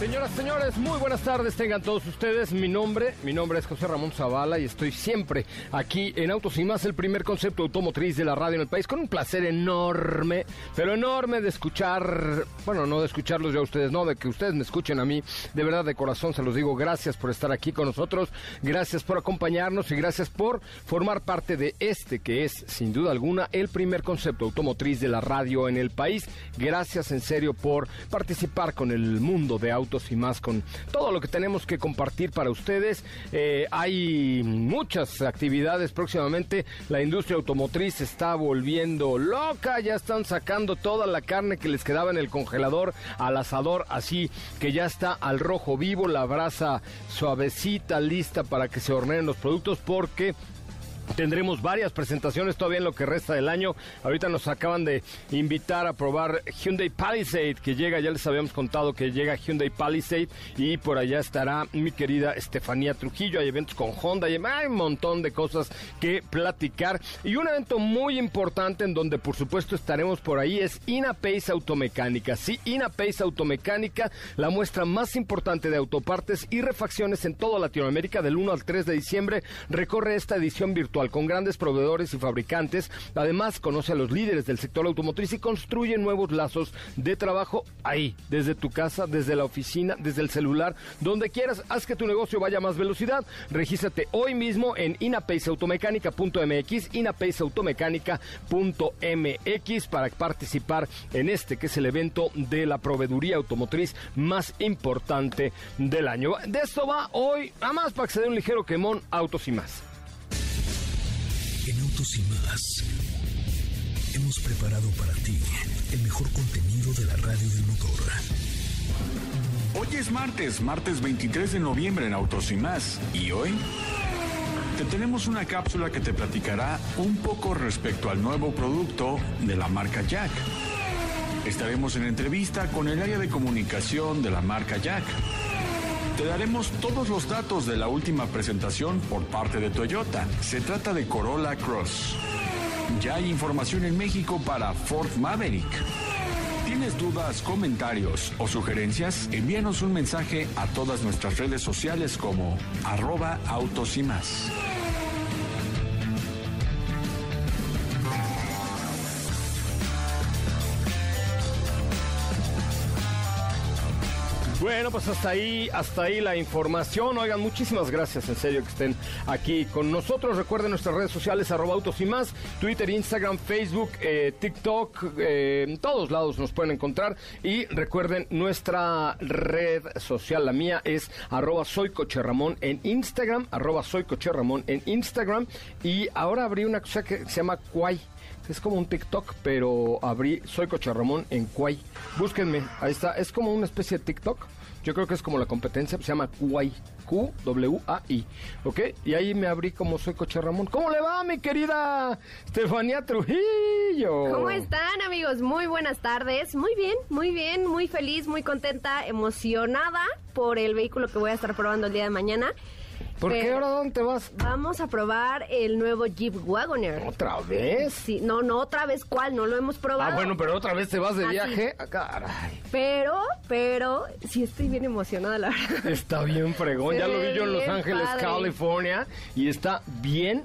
Señoras, señores, muy buenas tardes tengan todos ustedes. Mi nombre, mi nombre es José Ramón Zavala y estoy siempre aquí en Autos y Más, el primer concepto automotriz de la radio en el país, con un placer enorme, pero enorme de escuchar, bueno, no de escucharlos yo a ustedes, no, de que ustedes me escuchen a mí. De verdad, de corazón se los digo, gracias por estar aquí con nosotros, gracias por acompañarnos y gracias por formar parte de este que es, sin duda alguna, el primer concepto automotriz de la radio en el país. Gracias en serio por participar con el mundo de autos y más con todo lo que tenemos que compartir para ustedes. Eh, hay muchas actividades próximamente. La industria automotriz está volviendo loca. Ya están sacando toda la carne que les quedaba en el congelador al asador, así que ya está al rojo vivo, la brasa suavecita, lista para que se horneen los productos porque Tendremos varias presentaciones todavía en lo que resta del año. Ahorita nos acaban de invitar a probar Hyundai Palisade que llega, ya les habíamos contado que llega Hyundai Palisade y por allá estará mi querida Estefanía Trujillo. Hay eventos con Honda hay un montón de cosas que platicar. Y un evento muy importante en donde por supuesto estaremos por ahí es Inapace Automecánica. Sí, Inapace Automecánica, la muestra más importante de autopartes y refacciones en toda Latinoamérica del 1 al 3 de diciembre. Recorre esta edición virtual con grandes proveedores y fabricantes. Además, conoce a los líderes del sector automotriz y construye nuevos lazos de trabajo ahí, desde tu casa, desde la oficina, desde el celular, donde quieras. Haz que tu negocio vaya a más velocidad. Regístrate hoy mismo en inapaceautomecánica.mx, inapaceautomecánica.mx para participar en este que es el evento de la proveeduría automotriz más importante del año. De esto va hoy, a más para dé un ligero quemón, autos y más. En Autos y más hemos preparado para ti el mejor contenido de la radio del motor. Hoy es martes, martes 23 de noviembre en Autos y más. ¿Y hoy? Te tenemos una cápsula que te platicará un poco respecto al nuevo producto de la marca Jack. Estaremos en entrevista con el área de comunicación de la marca Jack. Te daremos todos los datos de la última presentación por parte de Toyota. Se trata de Corolla Cross. Ya hay información en México para Ford Maverick. ¿Tienes dudas, comentarios o sugerencias? Envíanos un mensaje a todas nuestras redes sociales como arroba autos y más. Bueno, pues hasta ahí, hasta ahí la información. Oigan, muchísimas gracias, en serio, que estén aquí con nosotros. Recuerden nuestras redes sociales, arroba autos y más, Twitter, Instagram, Facebook, eh, TikTok, eh, en todos lados nos pueden encontrar. Y recuerden, nuestra red social, la mía, es arroba soy Coche en Instagram, arroba soy en Instagram. Y ahora abrí una cosa que se llama Quay es como un TikTok, pero abrí Soy Coche Ramón en Quay. Búsquenme, ahí está. Es como una especie de TikTok. Yo creo que es como la competencia, se llama Quay. Q-W-A-I. ¿Ok? Y ahí me abrí como Soy Coche Ramón. ¿Cómo le va, mi querida Estefanía Trujillo? ¿Cómo están, amigos? Muy buenas tardes. Muy bien, muy bien, muy feliz, muy contenta, emocionada por el vehículo que voy a estar probando el día de mañana. ¿Por qué ahora dónde te vas? Vamos a probar el nuevo Jeep Wagoner. ¿Otra vez? Sí, no, no, otra vez cuál, no lo hemos probado. Ah, bueno, pero otra vez te vas de viaje. Ah, caray. Pero, pero, sí estoy bien emocionada, la verdad. Está bien fregón. Se ya lo vi yo en Los Ángeles, padre. California. Y está bien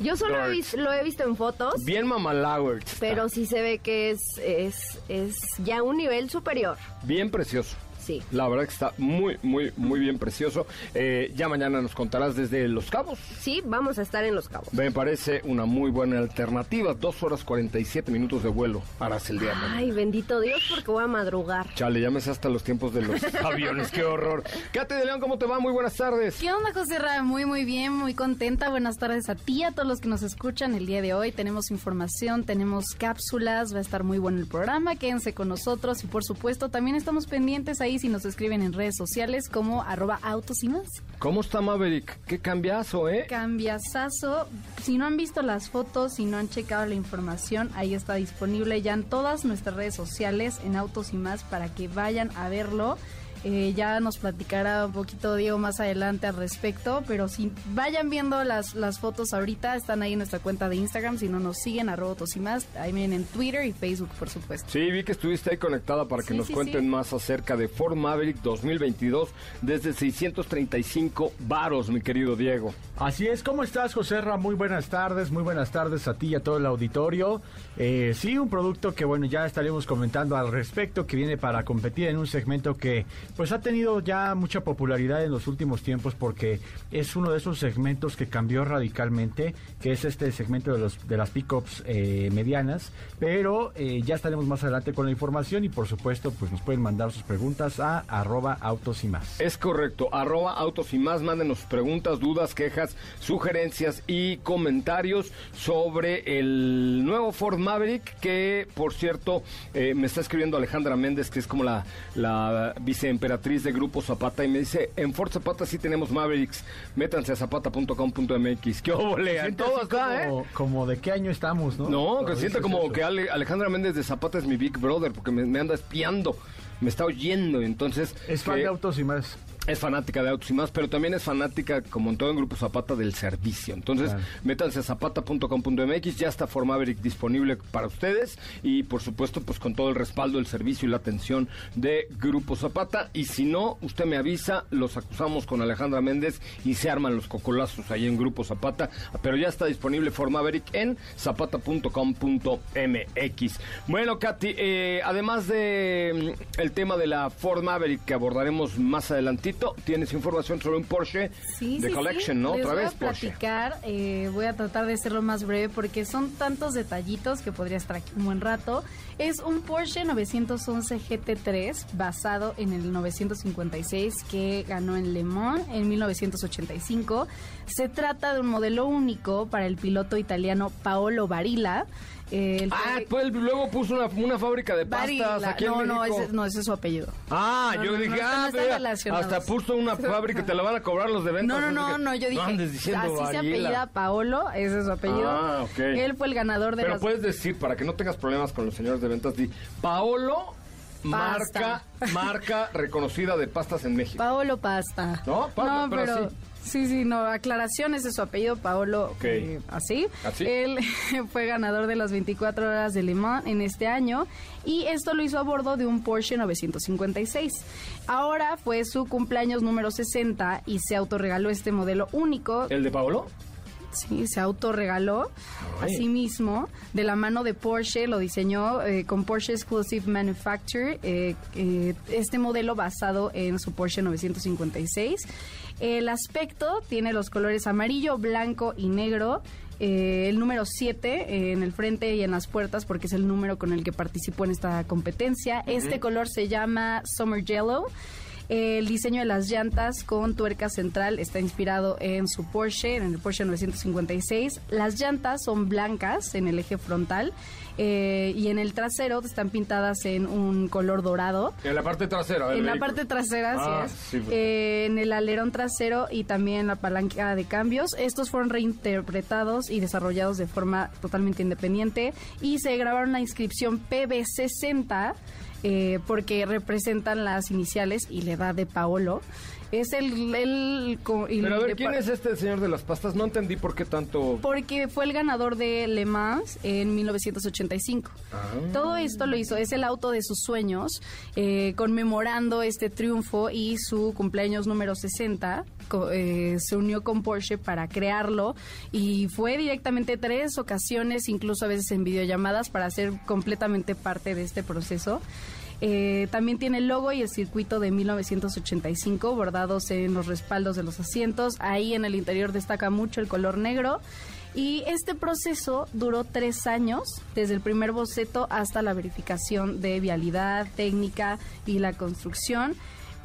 Yo solo he lo he visto en fotos, Bien mamalauer. está. pero sí se ve que es, es, es ya un nivel superior. Bien precioso. Sí. La verdad que está muy, muy, muy bien precioso. Eh, ya mañana nos contarás desde Los Cabos. Sí, vamos a estar en Los Cabos. Me parece una muy buena alternativa. Dos horas 47 minutos de vuelo harás el día. mañana. Ay, bendito Dios, porque voy a madrugar. Chale, ya me sé hasta los tiempos de los aviones. ¡Qué horror! Katy de León, ¿cómo te va? Muy buenas tardes. ¿Qué onda, José Ra? Muy, muy bien, muy contenta. Buenas tardes a ti, a todos los que nos escuchan el día de hoy. Tenemos información, tenemos cápsulas, va a estar muy bueno el programa. Quédense con nosotros y, por supuesto, también estamos pendientes ahí si nos escriben en redes sociales como arroba autos y más. ¿Cómo está Maverick? ¿Qué cambiazo, eh? Cambiazazo. Si no han visto las fotos, si no han checado la información, ahí está disponible ya en todas nuestras redes sociales, en Autos y más, para que vayan a verlo. Eh, ya nos platicará un poquito Diego más adelante al respecto, pero si vayan viendo las, las fotos ahorita, están ahí en nuestra cuenta de Instagram, si no nos siguen, arroba Autos y más, ahí vienen en Twitter y Facebook, por supuesto. Sí, vi que estuviste ahí conectada para que Sí, nos sí, cuenten sí. más acerca de Ford Maverick 2022 desde 635 varos, mi querido Diego. Así es, ¿cómo estás, José Ra? Muy buenas tardes, muy buenas tardes a ti y a todo el auditorio. Eh, sí, un producto que, bueno, ya estaremos comentando al respecto, que viene para competir en un segmento que, pues, ha tenido ya mucha popularidad en los últimos tiempos porque es uno de esos segmentos que cambió radicalmente, que es este segmento de, los, de las pickups eh, medianas, pero eh, ya estaremos más adelante con la información y, por supuesto, pues nos pueden mandar sus preguntas a arroba autos y más. Es correcto, arroba autos y más, mándenos sus preguntas, dudas, quejas, sugerencias y comentarios sobre el nuevo Ford Maverick que, por cierto, eh, me está escribiendo Alejandra Méndez, que es como la, la viceemperatriz de Grupo Zapata, y me dice, en Ford Zapata sí tenemos Mavericks, métanse a zapata.com.mx. ¿Qué Siente todo está, ¿eh? como, como de qué año estamos, ¿no? No, que dices como eso. que Ale- Alejandra Méndez de Zapata es mi Big Brother, porque me, me anda espiando, me está oyendo, entonces... Es fan que- de autos y más. Es fanática de autos y más, pero también es fanática, como en todo en Grupo Zapata, del servicio. Entonces, Claro. métanse a zapata.com.mx, ya está For Maverick disponible para ustedes y, por supuesto, pues con todo el respaldo, el servicio y la atención de Grupo Zapata. Y si no, usted me avisa, los acusamos con Alejandra Méndez y se arman los cocolazos ahí en Grupo Zapata. Pero ya está disponible For Maverick en zapata.com.mx. Bueno, Katy, eh, además de mm, el tema de la Ford Maverick que abordaremos más adelantito, tienes información sobre un Porsche Sí, de sí, Collection, sí. ¿no? Les Otra voy vez a platicar, eh, voy a tratar de ser lo más breve porque son tantos detallitos que podría estar aquí un buen rato. Es un Porsche 911 GT3 basado en el 956 que ganó en Le Mans en 1985. Se trata de un modelo único para el piloto italiano Paolo Barilla. Ah, fue- pues luego puso una, una fábrica de pastas Barilla. aquí en no, no, México. ese, no, ese es su apellido. Ah, No, yo no, dije, no, no ah, mira, hasta puso una fábrica, te la van a cobrar los de ventas. No, no, no, no, yo dije, así se apellida Paolo, ese es su apellido. Ah, ok. Él fue el ganador de Pero las... puedes decir, para que no tengas problemas con los señores de ventas, di, Paolo, marca, Pasta. marca reconocida de pastas en México. Paolo Pasta. No, Pa- pero pero... sí. Sí, sí, no, aclaraciones de su apellido, Paolo, Ok. eh, así. ¿Así? Él fue ganador de las 24 horas de Le Mans en este año y esto lo hizo a bordo de un Porsche 956. Ahora fue su cumpleaños número 60 y se autorregaló este modelo único. ¿El de Paolo? Sí, se autorregaló a sí mismo de la mano de Porsche, lo diseñó eh, con Porsche Exclusive Manufacture, eh, eh, este modelo basado en su Porsche 956. El aspecto tiene los colores amarillo, blanco y negro. eh, el número 7 en el frente y en las puertas porque es el número con el que participó en esta competencia. Este color se llama Summer Yellow. El diseño de las llantas con tuerca central está inspirado en su Porsche, en el Porsche 956. Las llantas son blancas en el eje frontal eh, y en el trasero están pintadas en un color dorado. En la parte trasera. del En la parte trasera, Ah, es. sí, pues. Eh, en el alerón trasero y también la palanca de cambios. Estos fueron reinterpretados y desarrollados de forma totalmente independiente y se grabaron la inscripción PB60 eh, porque representan las iniciales y la edad de Paolo. Es el... el co- y Pero a ver, de ¿quién es este señor de las pastas? No entendí por qué tanto... porque fue el ganador de Le Mans en 1985. Ah. Todo esto lo hizo, es el auto de sus sueños, eh, conmemorando este triunfo y su cumpleaños número 60. co- eh, se unió con Porsche para crearlo y fue directamente tres ocasiones, incluso a veces en videollamadas, para ser completamente parte de este proceso. Eh, también tiene el logo y el circuito de 1985 bordados en los respaldos de los asientos. Ahí en el interior destaca mucho el color negro. Y este proceso duró tres años, desde el primer boceto hasta la verificación de vialidad, técnica y la construcción,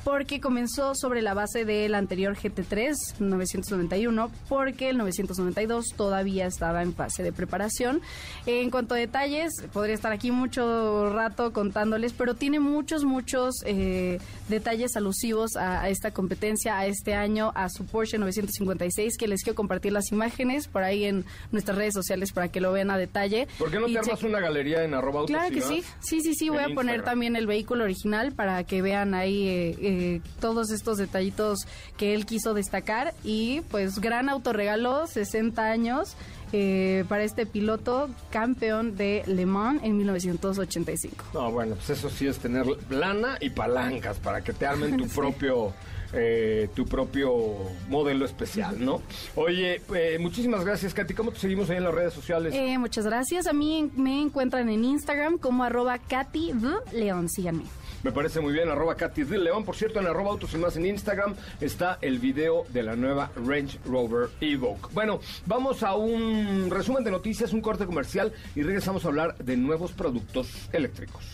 porque comenzó sobre la base del anterior GT3 991, porque el 992 todavía estaba en fase de preparación. En cuanto a detalles, podría estar aquí mucho rato contándoles, pero tiene muchos, muchos eh, detalles alusivos a, a esta competencia, a este año, a su Porsche 956, que les quiero compartir las imágenes por ahí en nuestras redes sociales para que lo vean a detalle. ¿Por qué no te armas una galería en arroba Claro que sí, sí, sí, sí, voy a poner Instagram. también el vehículo original para que vean ahí eh, eh, todos estos detallitos que él quiso destacar y pues gran autorregalo, 60 años eh, para este piloto campeón de Le Mans en 1985. No, bueno, pues eso sí es tener lana y palancas para que te armen tu propio eh, tu propio modelo especial, ¿no? Oye, eh, muchísimas gracias, Katy. ¿Cómo te seguimos ahí en las redes sociales? Eh, muchas gracias, a mí me encuentran en Instagram como arroba Katy. León, síganme. Me parece muy bien, arroba Katy de León. Por cierto, en arroba autos y más en Instagram está el video de la nueva Range Rover Evoque. Bueno, vamos a un resumen de noticias, un corte comercial y regresamos a hablar de nuevos productos eléctricos.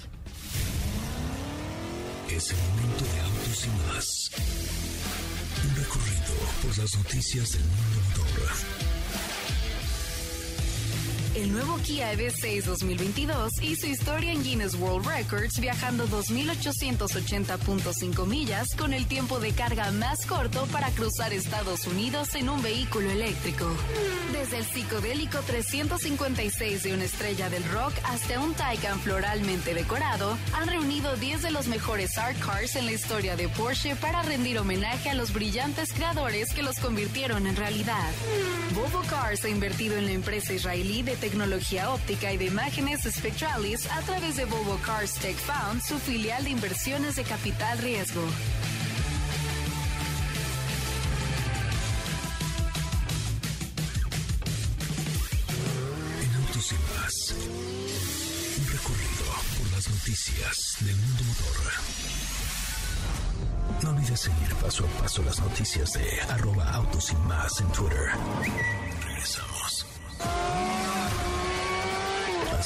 Es el momento de autos y más. Un recorrido por las noticias del mundo motor. El nuevo Kia EV6 2022 hizo historia en Guinness World Records viajando 2.880.5 millas con el tiempo de carga más corto para cruzar Estados Unidos en un vehículo eléctrico. Desde el psicodélico 356 de una estrella del rock hasta un Taycan floralmente decorado, han reunido 10 de los mejores art cars en la historia de Porsche para rendir homenaje a los brillantes creadores que los convirtieron en realidad. Volvo Cars ha invertido en la empresa israelí de tecnología óptica y de imágenes Spectralis a través de Volvo Cars Tech Found, su filial de inversiones de capital riesgo. En autos y más. Un recorrido por las noticias del mundo motor. No olvides seguir paso a paso las noticias de arroba autos y más en Twitter. Regresamos.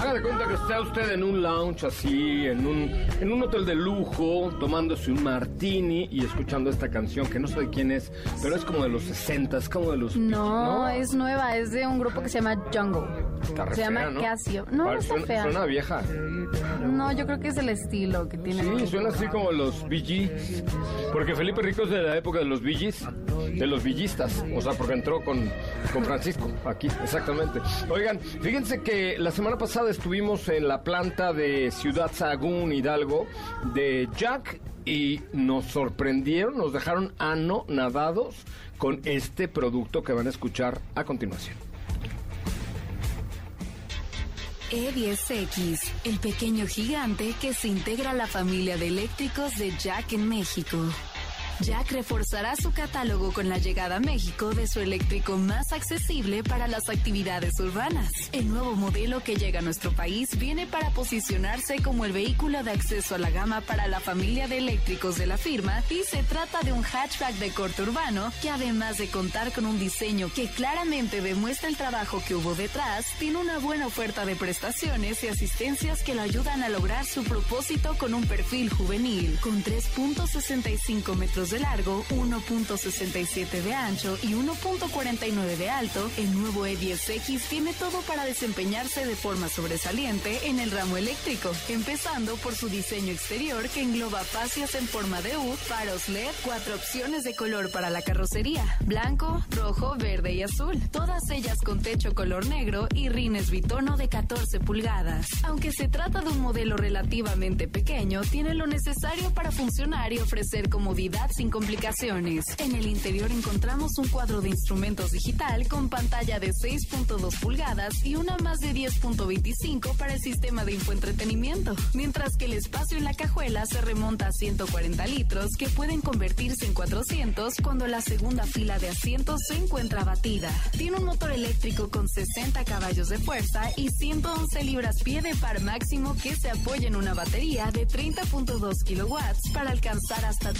Haga de cuenta que está usted en un lounge así, en un, en un hotel de lujo, tomándose un martini y escuchando esta canción que no sé de quién es, pero es como de los 60, es como de los... No, es nueva, es de un grupo que se llama Jungle. Está se llama ¿no? Casio. No, no está suena, fea. Suena vieja. No, yo creo que es el estilo que tiene. Sí, suena así como los Gees. Porque Felipe Rico es de la época de los Gees, de los villistas. O sea, porque entró con, con Francisco aquí, exactamente. Oigan, fíjense que la semana pasada estuvimos en la planta de Ciudad Sagún, Hidalgo, de Jack. Y nos sorprendieron, nos dejaron anonadados con este producto que van a escuchar a continuación. E10X, E el pequeño gigante que se integra a la familia de eléctricos de Jack en México. Jack reforzará su catálogo con la llegada a México de su eléctrico más accesible para las actividades urbanas. El nuevo modelo que llega a nuestro país viene para posicionarse como el vehículo de acceso a la gama para la familia de eléctricos de la firma y se trata de un hatchback de corte urbano que además de contar con un diseño que claramente demuestra el trabajo que hubo detrás, tiene una buena oferta de prestaciones y asistencias que lo ayudan a lograr su propósito con un perfil juvenil, con 3.65 metros de largo, 1.67 de ancho y 1.49 de alto, el nuevo E10X tiene todo para desempeñarse de forma sobresaliente en el ramo eléctrico, empezando por su diseño exterior que engloba fascias en forma de U, faros LED, cuatro opciones de color para la carrocería, blanco, rojo, verde y azul, todas ellas con techo color negro y rines bitono de 14 pulgadas. Aunque se trata de un modelo relativamente pequeño, tiene lo necesario para funcionar y ofrecer comodidad sin complicaciones. En el interior encontramos un cuadro de instrumentos digital con pantalla de 6.2 pulgadas y una más de 10.25 para el sistema de infoentretenimiento, mientras que el espacio en la cajuela se remonta a 140 litros que pueden convertirse en 400 cuando la segunda fila de asientos se encuentra batida. Tiene un motor eléctrico con 60 caballos de fuerza y 111 libras-pie de par máximo que se apoya en una batería de 30.2 kilowatts para alcanzar hasta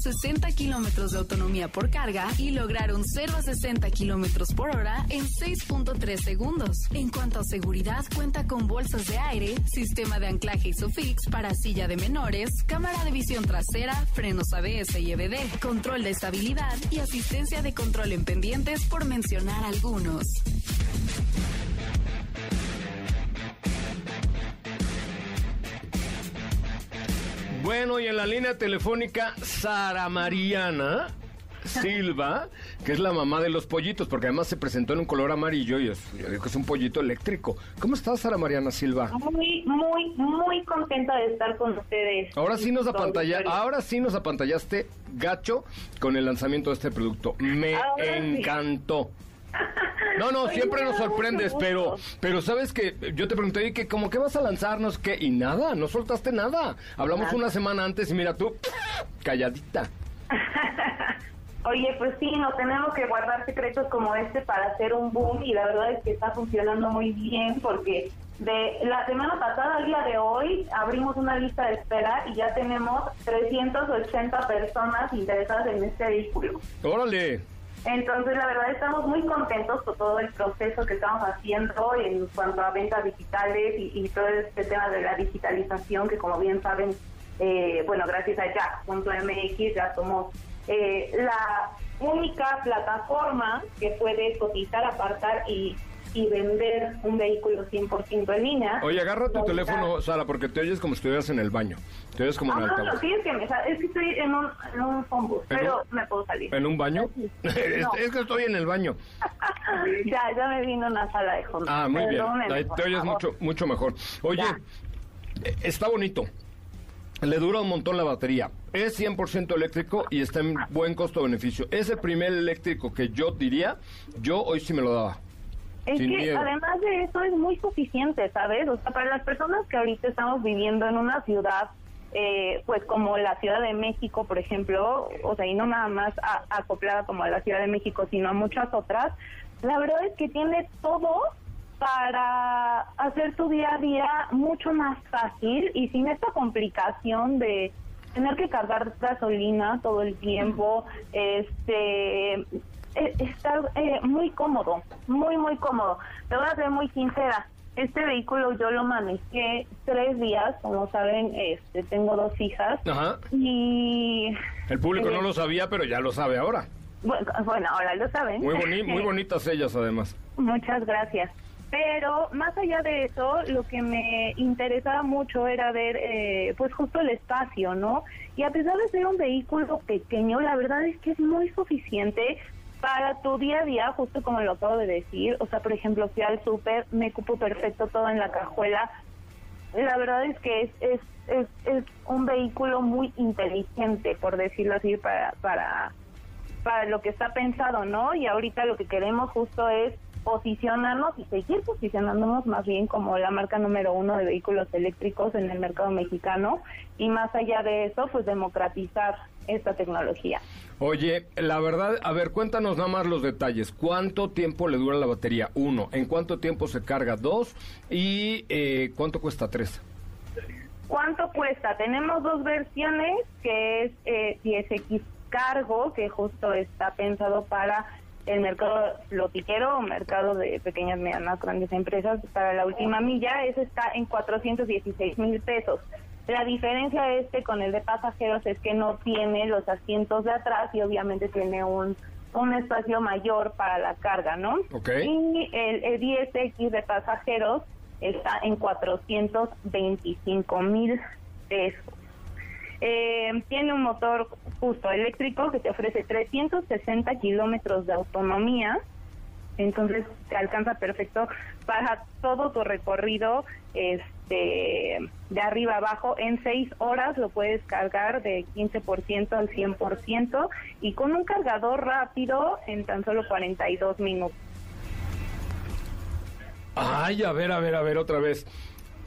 360 kilómetros de autonomía por carga y lograr un 0 a 60 kilómetros por hora en 6.3 segundos. En cuanto a seguridad, cuenta con bolsas de aire, sistema de anclaje ISOFIX para silla de menores, cámara de visión trasera, frenos ABS y EBD, control de estabilidad y asistencia de control en pendientes por mencionar algunos. Bueno, y en la línea telefónica, Sara Mariana Silva, que es la mamá de los pollitos, porque además se presentó en un color amarillo y es, yo digo que es un pollito eléctrico. ¿Cómo estás, Sara Mariana Silva? Muy, muy, muy contenta de estar con ustedes. Ahora sí nos apantalla, ahora sí nos apantallaste gacho con el lanzamiento de este producto. Me Ahora sí. No, no, siempre nos sorprendes, pero, pero sabes que yo te pregunté, ¿y que como que vas a lanzarnos qué? Y nada, no soltaste nada. Hablamos Nada. una semana antes y mira tú, calladita. Oye, pues sí, no tenemos que guardar secretos como este para hacer un boom y la verdad es que está funcionando muy bien porque de la semana pasada al día de hoy abrimos una lista de espera y ya tenemos 380 personas interesadas en este vehículo. Órale. Entonces, la verdad, estamos muy contentos con todo el proceso que estamos haciendo en cuanto a ventas digitales y, y todo este tema de la digitalización, que como bien saben, eh, bueno, gracias a Jack.mx ya somos eh, la única plataforma que puede cotizar, apartar y, y vender un vehículo 100% en línea. Oye, agarra tu teléfono, Sara, porque te oyes como si estuvieras en el baño. Te oyes como en Ah, no, altavoz. sí, es que, me sa- es que estoy en un, en un phone booth, ¿En pero un- me puedo salir. ¿En un baño? es, No. es que estoy en el baño. ya, ya me vino una sala de home. Ah, muy bien. Ahí te oyes mucho, mucho mejor. Oye, Ya. eh, está bonito. Le dura un montón la batería. Es 100% eléctrico y está en buen costo-beneficio. Es el primer eléctrico que yo diría, yo hoy sí me lo daba. Es Sin que miedo. además de eso es muy suficiente, ¿sabes? O sea, para las personas que ahorita estamos viviendo en una ciudad, eh, pues como la Ciudad de México, por ejemplo, o sea, y no nada más a- acoplada como a la Ciudad de México, sino a muchas otras, la verdad es que tiene todo para hacer tu día a día mucho más fácil y sin esta complicación de tener que cargar gasolina todo el tiempo, este eh, estar eh, muy cómodo, muy muy cómodo. Te voy a ser muy sincera, este vehículo yo lo manejé tres días, como saben, este tengo dos hijas Ajá. y El público Eh, no lo sabía, pero ya lo sabe ahora. bueno, bueno ahora lo saben. Muy, boni- muy bonitas ellas, además. Muchas gracias. Pero más allá de eso, lo que me interesaba mucho era ver, eh, pues justo el espacio, ¿no? Y a pesar de ser un vehículo pequeño, la verdad es que es muy suficiente para tu día a día, justo como lo acabo de decir. O sea, por ejemplo, fui al súper, me cupo perfecto todo en la cajuela. La verdad es que es, es, es, es un vehículo muy inteligente, por decirlo así, para, para, para lo que está pensado, ¿no? Y ahorita lo que queremos justo es posicionarnos y seguir posicionándonos más bien como la marca número uno de vehículos eléctricos en el mercado mexicano y más allá de eso, pues democratizar esta tecnología. Oye, la verdad, a ver, cuéntanos nada más los detalles. ¿Cuánto tiempo le dura la batería? Uno. ¿En cuánto tiempo se carga? Dos. ¿Y eh, cuánto cuesta? Tres. ¿Cuánto cuesta? Tenemos dos versiones, que es eh, 10X Cargo, que justo está pensado para el mercado lotiquero o mercado de pequeñas, medianas, grandes empresas para la última milla. Ese está en 416 mil pesos. La diferencia este con el de pasajeros es que no tiene los asientos de atrás y obviamente tiene un, un espacio mayor para la carga, ¿no? Ok. Y el, el 10X de pasajeros está en 425 mil pesos. Eh, tiene un motor justo eléctrico que te ofrece 360 kilómetros de autonomía Entonces te alcanza perfecto para todo tu recorrido este de arriba abajo en seis horas lo puedes cargar de 15% al 100% y con un cargador rápido en tan solo 42 minutos. Ay, a ver, a ver, a ver, otra vez.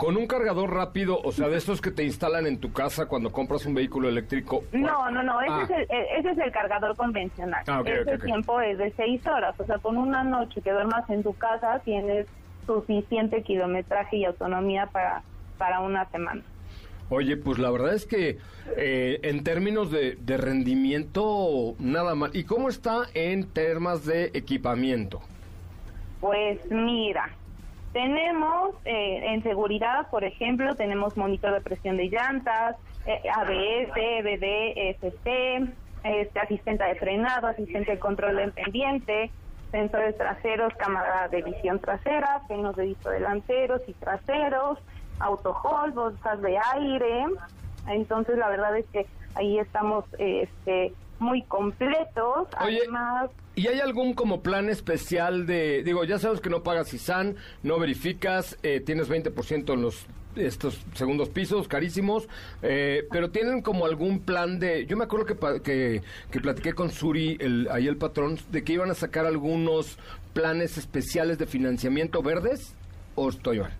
Con un cargador rápido, o sea, de estos que te instalan en tu casa cuando compras un vehículo eléctrico. No, no, no, ese, Ah. es, el, eh, ese es el cargador convencional. Ah, ok, ese ok, ok. tiempo es de seis horas, o sea, con una noche que duermas en tu casa tienes suficiente kilometraje y autonomía para, para una semana. Oye, pues la verdad es que eh, en términos de, de rendimiento, nada mal. ¿Y cómo está en temas de equipamiento? Pues mira, tenemos eh, en seguridad, por ejemplo, tenemos monitor de presión de llantas, eh, ABS, EBD, ST, este, asistente de frenado, asistente de control en pendiente, sensores traseros, cámara de visión trasera, frenos de disco delanteros y traseros, auto hold, bolsas de aire. Entonces, la verdad es que ahí estamos este, muy completos. Oye, Además, ¿Y hay algún como plan especial de, digo, ya sabes que no pagas ISAN, no verificas, eh, tienes 20% en los estos segundos pisos carísimos, eh, pero tienen como algún plan de, yo me acuerdo que, que, que platiqué con Suri, el, ahí el patrón, de que iban a sacar algunos planes especiales de financiamiento verdes, o estoy mal.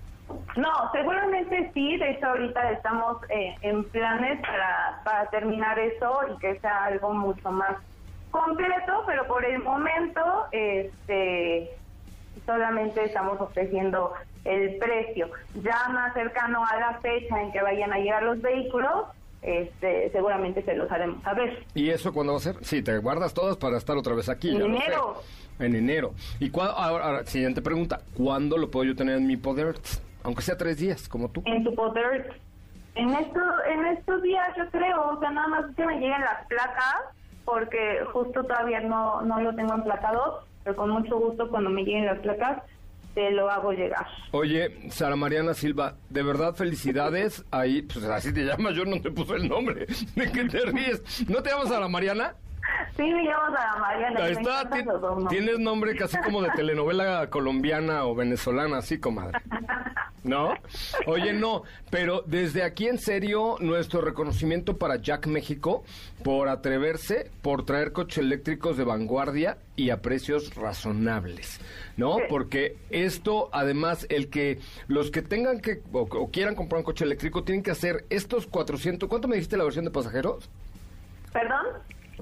No, seguramente sí. De hecho, ahorita estamos eh, en planes para, para terminar eso y que sea algo mucho más completo, pero por el momento este, solamente estamos ofreciendo el precio. Ya más cercano a la fecha en que vayan a llegar los vehículos, este, seguramente se los haremos saber. ¿Y eso cuándo va a ser? Sí, te guardas todas para estar otra vez aquí. En enero. En enero. Y ahora, ahora, siguiente pregunta, ¿cuándo lo puedo yo tener en mi poder? Aunque sea tres días, como tú. En tu poder, en, esto, en estos días yo creo, o sea, nada más que me lleguen las placas, porque justo todavía no, no lo tengo emplacado, pero con mucho gusto cuando me lleguen las placas te lo hago llegar. Oye, Sara Mariana Silva, de verdad felicidades. Ahí, pues así te llamas, yo no te puse el nombre. ¿De qué te ríes? ¿No te llamas Sara Mariana? Sí, me llamo Sara Mariana. Ahí está, ti- tienes nombre casi como de telenovela colombiana o venezolana, así, comadre. ¿No? Oye, no, pero desde aquí en serio, nuestro reconocimiento para Jack México por atreverse, por traer coches eléctricos de vanguardia y a precios razonables, ¿no? Porque esto, además, el que los que tengan que o, o quieran comprar un coche eléctrico tienen que hacer estos 400, ¿cuánto me dijiste la versión de pasajeros? ¿Perdón?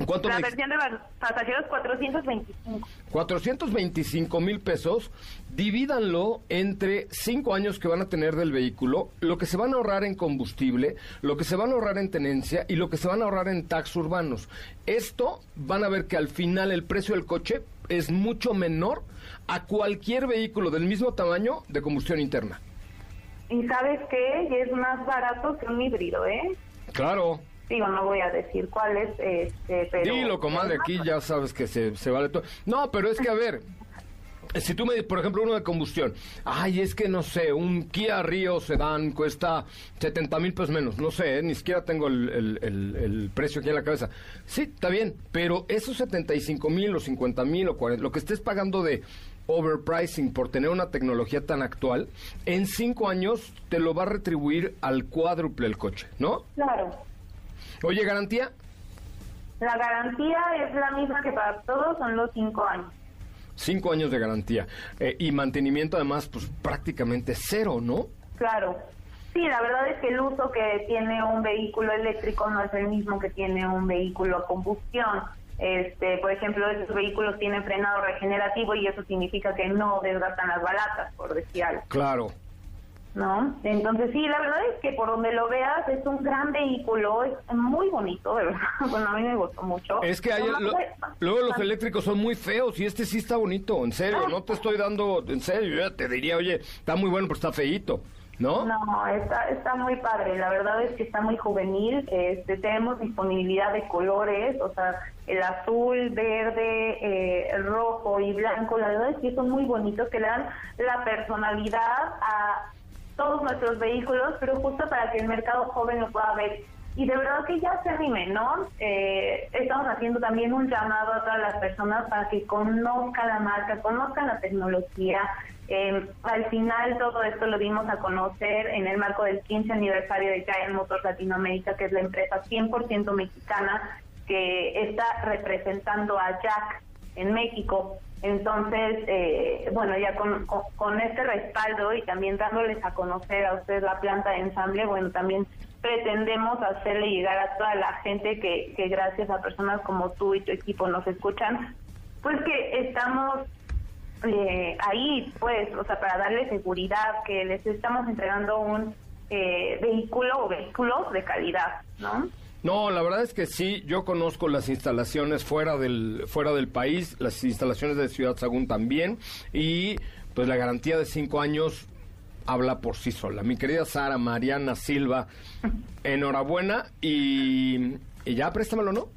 ¿Cuánto La versión de pasajeros 425. 425 mil pesos, divídanlo entre cinco años que van a tener del vehículo, lo que se van a ahorrar en combustible, lo que se van a ahorrar en tenencia y lo que se van a ahorrar en tax urbanos. Esto van a ver que al final el precio del coche es mucho menor a cualquier vehículo del mismo tamaño de combustión interna. Y sabes qué, Y es más barato que un híbrido, ¿eh? Claro. Digo, no voy a decir cuál es, este, pero... Dilo, comadre, aquí ya sabes que se, se vale todo. No, pero es que, a ver, si tú me dices, por ejemplo, uno de combustión, ay, es que no sé, un Kia Rio Sedan cuesta 70 mil pesos menos, no sé, eh, ni siquiera tengo el, el- el- el precio aquí en la cabeza. Sí, está bien, pero esos 75 mil o 50 mil o 40, lo que estés pagando de overpricing por tener una tecnología tan actual, en cinco años te lo va a retribuir al cuádruple el coche, ¿no? Claro. Oye, garantía, La garantía es la misma que para todos, son los cinco años. Cinco años de garantía. Eh, y mantenimiento además, pues prácticamente cero, ¿no? Claro. Sí, la verdad es que el uso que tiene un vehículo eléctrico no es el mismo que tiene un vehículo a combustión. Este, por ejemplo, esos vehículos tienen frenado regenerativo y eso significa que no desgastan las balatas, por decir algo, Claro. ¿No? Entonces, sí, la verdad es que por donde lo veas es un gran vehículo, es muy bonito, de verdad. Bueno, a mí me gustó mucho. Es que hay, lo- luego los eléctricos son muy feos y este sí está bonito, en serio, no te estoy dando, en serio, yo ya te diría, oye, está muy bueno, pero está feíto, ¿no? No, está, está muy padre. La verdad es que está muy juvenil. Este, tenemos disponibilidad de colores, o sea, el azul, verde, eh, rojo y blanco. La verdad es que son muy bonitos, que le dan la personalidad a todos nuestros vehículos, pero justo para que el mercado joven lo pueda ver y de verdad que ya se animen, ¿no? Eh, estamos haciendo también un llamado a todas las personas para que conozcan la marca, conozcan la tecnología. Eh, al final todo esto lo dimos a conocer en el marco del 15 aniversario de Giant Motors Latinoamérica, que es la empresa 100% mexicana que está representando a Jack en México. Entonces, eh, bueno, ya con, con, este respaldo y también dándoles a conocer a ustedes la planta de ensamble, bueno, también pretendemos hacerle llegar a toda la gente que, que gracias a personas como tú y tu equipo nos escuchan, pues que estamos eh, ahí, pues, o sea, para darle seguridad, que les estamos entregando un eh, vehículo o vehículos de calidad, ¿no? No, la verdad es que sí, yo conozco las instalaciones fuera del, fuera del país, las instalaciones de Ciudad Sagún también, y pues la garantía de cinco años habla por sí sola. Mi querida Sara Mariana Silva, enhorabuena y, ya préstamelo, ¿no?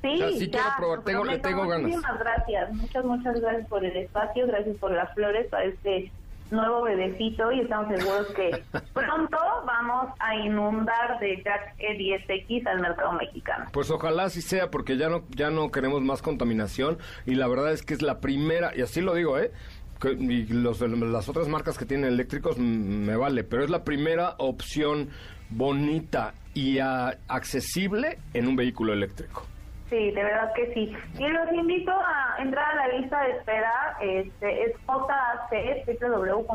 Sí, ya, quiero probar, tengo, le tengo ganas. Muchísimas gracias, muchas, muchas gracias por el espacio, gracias por las flores para este nuevo bebecito y estamos seguros que pronto vamos a inundar de Jack E10X al mercado mexicano. Pues ojalá así sea porque ya no ya no queremos más contaminación y la verdad es que es la primera y así lo digo, ¿eh? y los, las otras marcas que tienen eléctricos me vale, pero es la primera opción bonita y accesible en un vehículo eléctrico. Sí, de verdad que sí. Y los invito a entrar a la lista de espera, este, es JAC, www.jac.mx,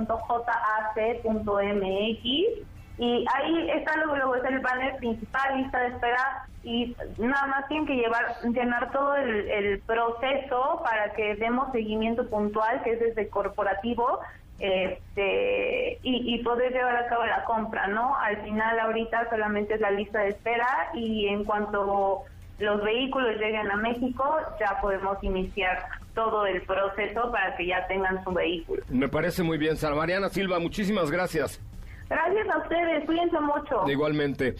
y ahí está luego, luego es el banner principal, lista de espera, y nada más tienen que llevar, llenar todo el, el proceso para que demos seguimiento puntual, que es desde corporativo, este y, y, poder llevar a cabo la compra, ¿no? Al final ahorita solamente es la lista de espera y en cuanto los vehículos lleguen a México, ya podemos iniciar todo el proceso para que ya tengan su vehículo. Me parece muy bien, Sara Mariana Silva, muchísimas gracias. Gracias a ustedes, cuídense mucho. Igualmente.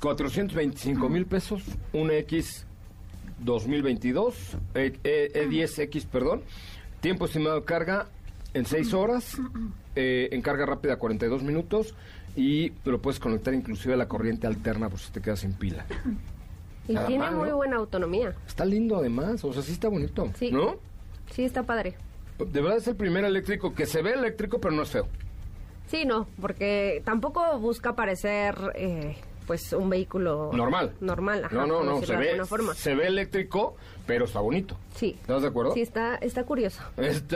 425 mil pesos, un X 2022, e, e, 10 x perdón. Tiempo estimado de carga en 6 horas, eh, en carga rápida 42 minutos y lo puedes conectar inclusive a la corriente alterna por si te quedas sin pila. Y tiene muy buena autonomía. Está lindo además, o sea, sí está bonito, sí. ¿no? Sí, está padre. De verdad es el primer eléctrico que se ve eléctrico, pero no es feo. Sí, no, porque tampoco busca parecer eh, pues un vehículo normal. Normal, No, no, no, se ve, se ve eléctrico, pero está bonito. Sí. ¿Estás de acuerdo? Sí, está, está curioso.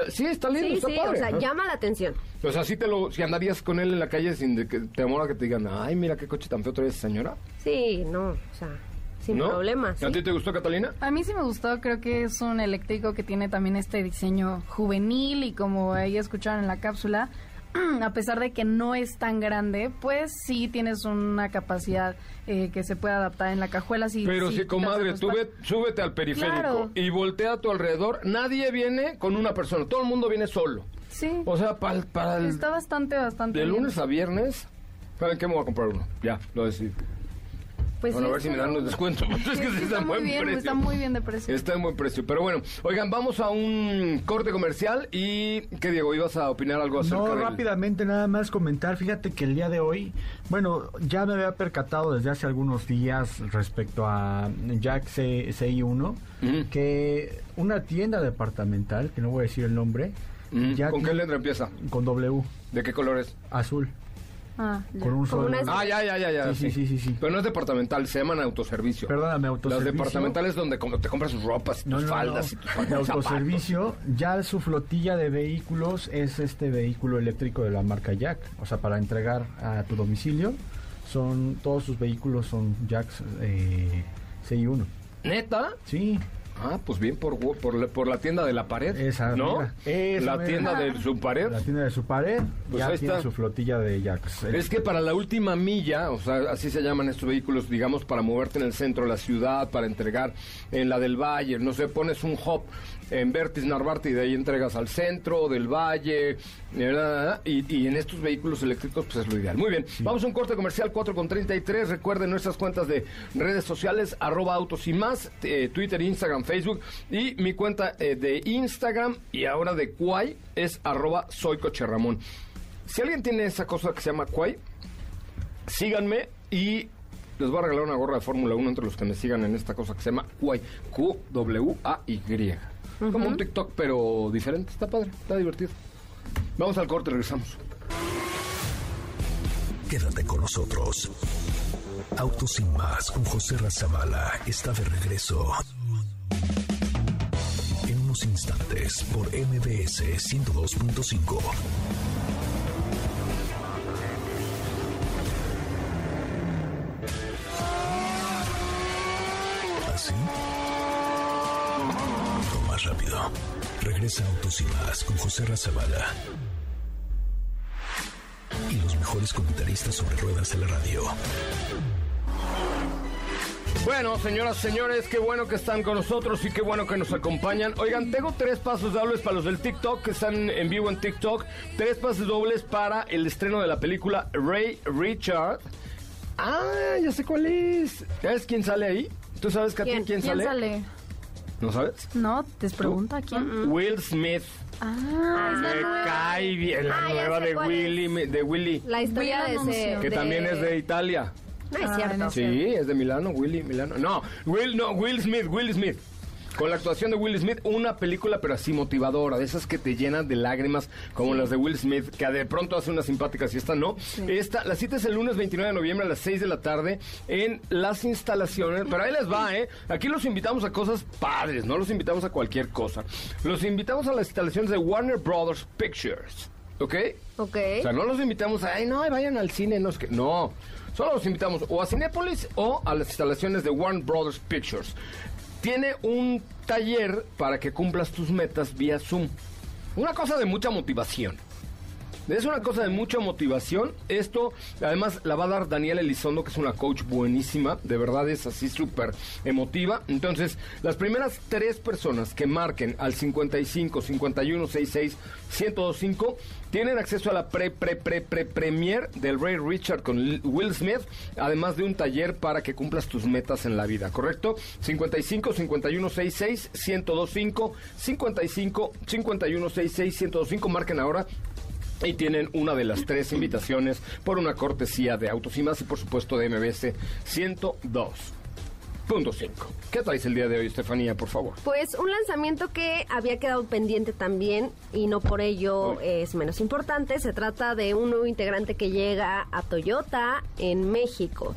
sí, está lindo, sí, está sí, o sea, llama la atención. Pues así te lo, si andarías con él en la calle sin de que te amora que te digan, ay, mira qué coche tan feo trae esa señora. Sí, no, o sea sin problemas. ¿A ti te gustó, Catalina? A mí sí me gustó, creo que es un eléctrico que tiene también este diseño juvenil y como ahí escucharon en la cápsula, a pesar de que no es tan grande, pues sí tienes una capacidad eh, que se puede adaptar en la cajuela. Si, Pero si, comadre, tú súbete al periférico y voltea a tu alrededor, nadie viene con una persona, todo el mundo viene solo. Sí. O sea, para, para el... Está bastante, bastante De lunes a viernes, ¿saben qué? Me voy a comprar uno. Ya, lo decidí. Pues bueno, a ver si me dan un descuento. es que está, muy bien, está muy bien de precio. Está en buen precio. Pero bueno, oigan, vamos a un corte comercial y, ¿qué Diego? ¿Ibas a opinar algo acerca No, rápidamente nada más comentar. Fíjate que el día de hoy, bueno, ya me había percatado desde hace algunos días respecto a Jack CI1, que una tienda departamental, que no voy a decir el nombre, ¿Con qué letra empieza? Con W. ¿De qué color es? Azul. Ah, con un solo. Ah, ya, ya, ya, ya. Sí, sí, sí, sí, Pero no es departamental, se llaman autoservicio. Perdóname, autoservicio. Las departamentales donde te compras tus ropas, tus faldas y tus De autoservicio, ya su flotilla de vehículos es este vehículo eléctrico de la marca Jack. O sea, para entregar a tu domicilio, son todos sus vehículos son Jacks eh, CI1. ¿Neta? Sí. Ah, pues bien por, por, la tienda de la pared. Esa, ¿no? la tienda de su pared. La tienda de su pared. Pues ya tiene su flotilla de Jacks. Es que para la última milla, o sea, así se llaman estos vehículos, digamos, para moverte en el centro de la ciudad, para entregar en la del Valle, no sé, pones un hop en Vertis Narvarte y de ahí entregas al centro, del valle, y, en estos vehículos eléctricos pues es lo ideal. Muy bien, vamos a un corte comercial 4 con 33. Recuerden nuestras cuentas de redes sociales, arroba autos y más, eh, Twitter, Instagram, Facebook y mi cuenta eh, de Instagram y ahora de Quay es arroba soy Coche Ramón. Si alguien tiene esa cosa que se llama Quay, síganme y les voy a regalar una gorra de Fórmula 1 entre los que me sigan en esta cosa que se llama QWAY. Como un TikTok, pero diferente. Está padre, está divertido. Vamos al corte, regresamos. Quédate con nosotros. Autos sin más con José Razabala está de regreso. En unos instantes por MBS 102.5. Regresa Autos y más con José Razabala. Y los mejores comentaristas sobre ruedas de la radio. Bueno, señoras, señores, qué bueno que están con nosotros y qué bueno que nos acompañan. Oigan, tengo tres pasos dobles para los del TikTok que están en vivo en TikTok. Tres pasos dobles para el estreno de la película Ray Richard. Ah, ya sé cuál es. ¿Sabes quién sale ahí? ¿Tú sabes, Katy, quién, ¿Quién sale? sale? ¿No sabes? No, te pregunta quién. Will Smith. Ah, es la Me nueva. cae bien la Ah, nueva de Willy, de Willy, La historia de ese... que de- también es de Italia. No es Ah, cierto. no sé. Sí, es de Milano, Willy, Milano. No, Will, no, Will Smith, Will Smith. Con la actuación de Will Smith, una película pero así motivadora, de esas que te llenan de lágrimas, como las de Will Smith, que de pronto hace una simpática y esta no. Esta, la cita es el lunes 29 de noviembre a las 6 de la tarde en las instalaciones, pero ahí les va, ¿eh? Aquí los invitamos a cosas padres, no los invitamos a cualquier cosa. Los invitamos a las instalaciones de Warner Brothers Pictures, ¿ok? Ok. O sea, no los invitamos a, ay, no, vayan al cine, no es que, no. Solo los invitamos o a Cinépolis o a las instalaciones de Warner Brothers Pictures. Tiene un taller para que cumplas tus metas vía Zoom. Una cosa de mucha motivación. Es una cosa de mucha motivación. Esto, además, la va a dar Daniela Elizondo, que es una coach buenísima. De verdad es así súper emotiva. Entonces, las primeras tres personas que marquen al 55 51 66 1025 tienen acceso a la pre, pre, pre, pre, premier del Ray Richard con Will Smith, además de un taller para que cumplas tus metas en la vida, ¿correcto? 55 51 66 1025 55 51 66 1025 marquen ahora y tienen una de las tres invitaciones por una cortesía de Autos y Más y por supuesto de MBS 102.5. ¿Qué traes el día de hoy, Estefanía, por favor? Pues un lanzamiento que había quedado pendiente también y no por ello Uy. es menos importante. Se trata de un nuevo integrante que llega a Toyota en México.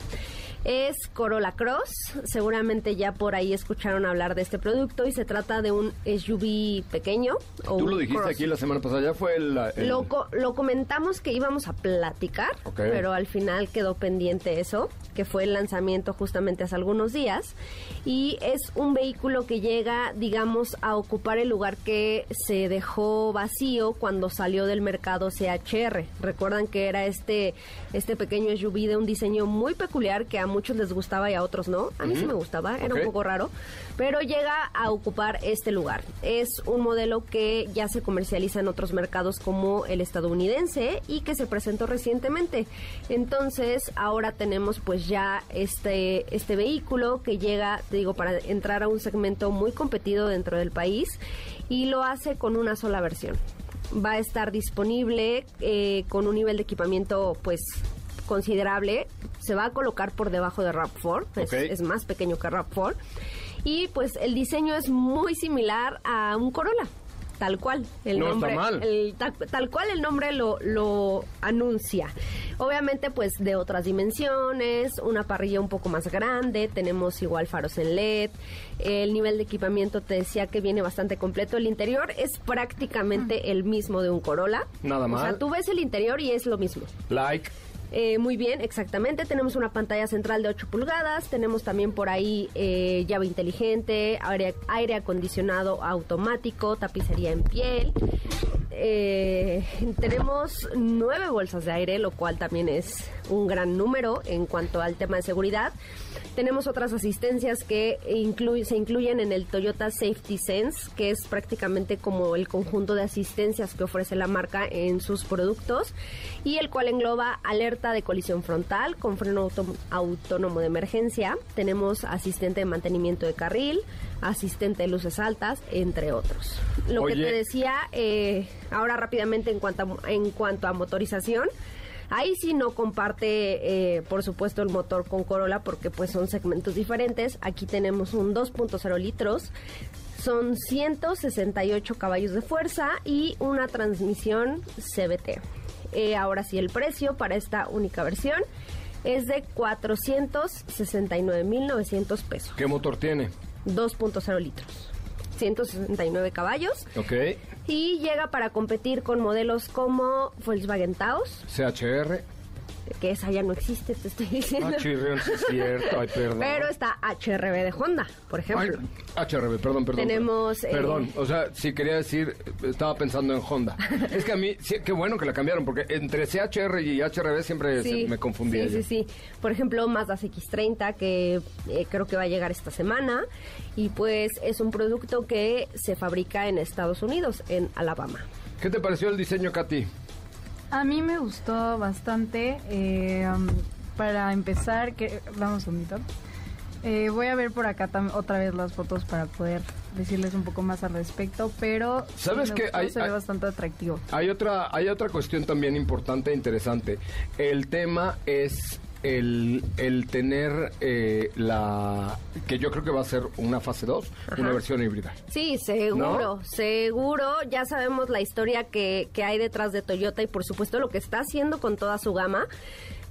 Es Corolla Cross. Seguramente ya por ahí escucharon hablar de este producto y se trata de un SUV pequeño. O Tú lo dijiste cross. aquí la semana pasada, ya fue el... el- Lo, co- lo comentamos que íbamos a platicar, pero al final quedó pendiente eso, que fue el lanzamiento justamente hace algunos días. Y es un vehículo que llega, digamos, a ocupar el lugar que se dejó vacío cuando salió del mercado CHR. Recuerdan que era este, este pequeño SUV de un diseño muy peculiar que a muchos les gustaba y a otros no. A mí sí me gustaba, era un poco raro, pero llega a ocupar este lugar. Es un modelo que ya se comercializa en otros mercados como el estadounidense y que se presentó recientemente. Entonces, ahora tenemos pues ya este este vehículo que llega, te digo, para entrar a un segmento muy competido dentro del país y lo hace con una sola versión. Va a estar disponible eh, con un nivel de equipamiento pues considerable. Se va a colocar por debajo de RAV4, es, más pequeño que RAV4. Y pues el diseño es muy similar a un Corolla. Tal cual, el No está nombre, mal. el- tal, tal cual el nombre lo, lo anuncia. Obviamente, pues de otras dimensiones, una parrilla un poco más grande, tenemos igual faros en LED, el nivel de equipamiento te decía que viene bastante completo. El interior es prácticamente el mismo de un Corolla. Nada O sea, tú ves el interior y es lo mismo. Like. Eh, muy bien, exactamente. Tenemos una pantalla central de 8 pulgadas. Tenemos también por ahí eh, llave inteligente, aire, aire acondicionado automático, tapicería en piel. Eh, tenemos nueve bolsas de aire, lo cual también es un gran número en cuanto al tema de seguridad. Tenemos otras asistencias que se incluyen en el Toyota Safety Sense, que es prácticamente como el conjunto de asistencias que ofrece la marca en sus productos, y el cual engloba alerta de colisión frontal con freno autónomo de emergencia. Tenemos asistente de mantenimiento de carril, asistente de luces altas, entre otros. Lo que te decía, eh, ahora rápidamente en cuanto a, en cuanto a motorización, Ahí sí no comparte, eh, por supuesto, el motor con Corolla porque pues son segmentos diferentes. Aquí tenemos un 2.0 litros. Son 168 caballos de fuerza y una transmisión CBT. Eh, ahora sí, el precio para esta única versión es de 469.900 pesos. ¿Qué motor tiene? 2.0 litros. 169 caballos. Ok. Y llega para competir con modelos como Volkswagen Taos, CHR. Que esa ya no existe, te estoy diciendo. Ah, chirrión, sí es cierto. Ay, perdón. Pero está HRB de Honda, por Ay, ejemplo. HRB, perdón, perdón. Tenemos, eh, Perdón, o sea, si quería decir, estaba pensando en Honda. es que a mí, sí, qué bueno que la cambiaron, porque entre CHR y HRB siempre se- me confundía. Sí, yo. sí, sí. Por ejemplo, Mazda X30, que eh, creo que va a llegar esta semana. Y pues es un producto que se fabrica en Estados Unidos, en Alabama. ¿Qué te pareció el diseño, Katy? A mí me gustó bastante. eh, um, para empezar, que vamos un segundito. Eh, voy a ver por acá otra vez las fotos para poder decirles un poco más al respecto, pero sí ¿Sabes gustó, Hay- se hay- ve bastante atractivo. Hay otra, hay otra cuestión también importante e interesante. El tema es el, el tener eh, la... que yo creo que va a ser una fase 2, una versión híbrida. Sí, seguro, ¿No? seguro. Ya sabemos la historia que, que hay detrás de Toyota y por supuesto lo que está haciendo con toda su gama.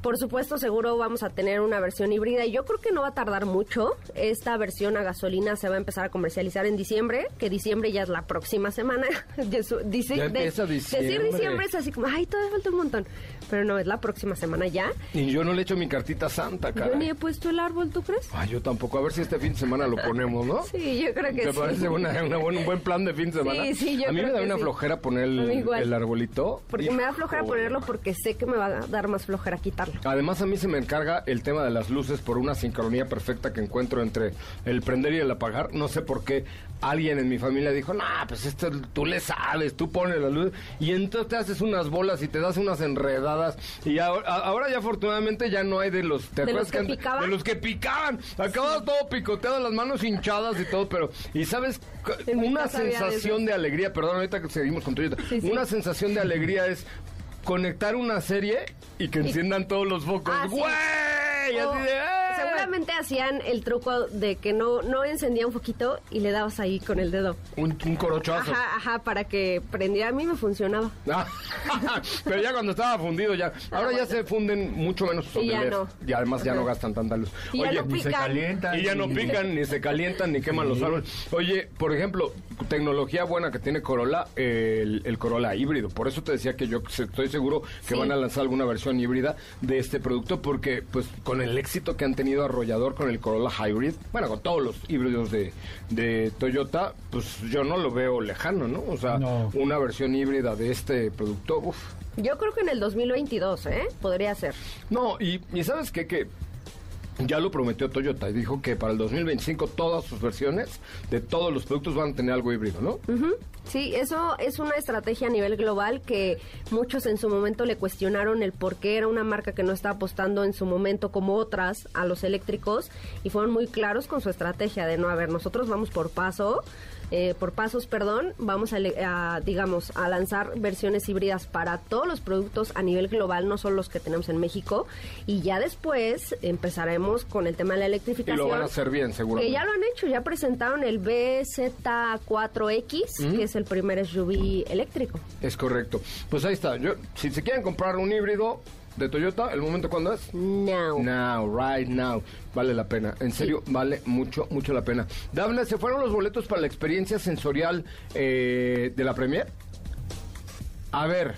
Por supuesto, seguro vamos a tener una versión híbrida y yo creo que no va a tardar mucho. Esta versión a gasolina se va a empezar a comercializar en diciembre, que diciembre ya es la próxima semana. Dice- Ya de- diciembre. Decir diciembre es así como, ay, todavía falta un montón. Pero no, es la próxima semana ya. Y yo no le echo mi cartita santa, cara. Yo ni he puesto el árbol, ¿tú crees? Ay, yo tampoco. A ver si este fin de semana lo ponemos, ¿no? Sí, yo creo que ¿Te sí. parece una, una buen, un buen plan de fin de semana? Sí, sí, yo A mí me da que una sí. flojera poner el, el arbolito. Porque me da flojera ponerlo porque sé que me va a dar más flojera quitarlo. Además a mí se me encarga el tema de las luces por una sincronía perfecta que encuentro entre el prender y el apagar. No sé por qué alguien en mi familia dijo, nah, pues esto tú le sabes, tú pones la luz y entonces te haces unas bolas y te das unas enredadas y ahora, ya afortunadamente ya no hay de los... ¿te ¿De los que picaban? De los que picaban. Acabas todo picoteado, las manos hinchadas y todo, pero... Y sabes, En una sensación de alegría, perdón, ahorita que seguimos con Toyota, Sí, sí. una sensación de alegría es conectar una serie y que enciendan todos los focos. Ah, sí. ¡Güey! O Así de, ¡eh! Seguramente hacían el truco de que no, no encendía un foquito y le dabas ahí con el dedo. Un, un corochazo. Ajá, ajá, para que prendiera. A mí me funcionaba. Ah, Pero ya cuando estaba fundido ya. Ahora ya se funden mucho menos Y ya no. Y además ya no gastan tanta luz. Y ya no Ni se pican. calientan. Y ya no ni- pican, ni se calientan, ni queman los árboles. Oye, por ejemplo, tecnología buena que tiene Corolla, el, el Corolla híbrido. Por eso te decía que yo estoy seguro que Sí. van a lanzar alguna versión híbrida de este producto, porque pues con el éxito que han tenido arrollador con el Corolla Hybrid, bueno, con todos los híbridos de, de Toyota, pues yo no lo veo lejano, ¿no? O sea, No. una versión híbrida de este producto, uff. Yo creo que en el 2022, ¿eh? Podría ser. No, y, y ¿sabes qué? Que ya lo prometió Toyota y dijo que para el 2025 todas sus versiones de todos los productos van a tener algo híbrido, ¿no? Ujú. Sí, eso es una estrategia a nivel global que muchos en su momento le cuestionaron el por qué era una marca que no estaba apostando en su momento como otras a los eléctricos y fueron muy claros con su estrategia de no, a ver, nosotros vamos por paso, eh, por pasos, perdón, vamos a, a, digamos, a lanzar versiones híbridas para todos los productos a nivel global, no solo los que tenemos en México, y ya después empezaremos con el tema de la Y electrificación. lo van a hacer bien, Que seguramente. ya lo han hecho, ya presentaron el BZ4X, que es el primer SUV eléctrico. Es correcto. Pues ahí está. Yo, si se quieren comprar un híbrido de Toyota, ¿el momento cuándo es? No. Now, right now. Vale la pena. En serio, vale mucho, mucho la pena. Dafne, ¿se fueron los boletos para la experiencia sensorial eh, de la Premier? A ver,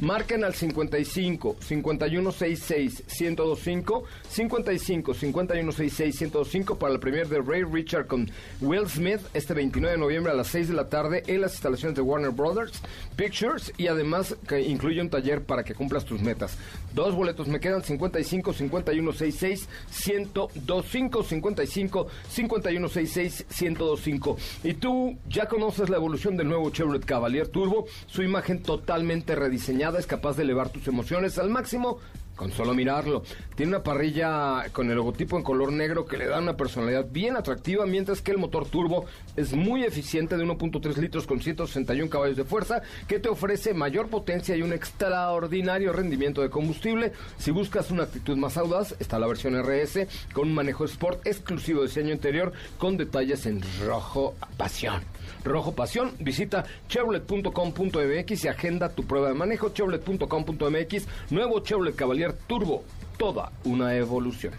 marquen al 55 5166 1025 55 5166 1025 para la premier de Ray Richard con Will Smith este 29 de noviembre a las 6 de la tarde en las instalaciones de Warner Brothers Pictures y además que incluye un taller para que cumplas tus metas. Dos boletos me quedan 55 5166 1025 55 5166 1025 y tú ya conoces la evolución del nuevo Chevrolet Cavalier Turbo, su imagen totalmente rediseñada es capaz de elevar tus emociones al máximo con solo mirarlo. Tiene una parrilla con el logotipo en color negro que le da una personalidad bien atractiva, mientras que el motor turbo es muy eficiente de 1.3 litros con 161 caballos de fuerza, que te ofrece mayor potencia y un extraordinario rendimiento de combustible. Si buscas una actitud más audaz, está la versión RS con un manejo sport exclusivo de diseño interior con detalles en rojo pasión. Rojo Pasión. Visita chevrolet.com.mx y agenda tu prueba de manejo. Chevrolet.com.mx. Nuevo Chevrolet Cavalier Turbo. Toda una evolución.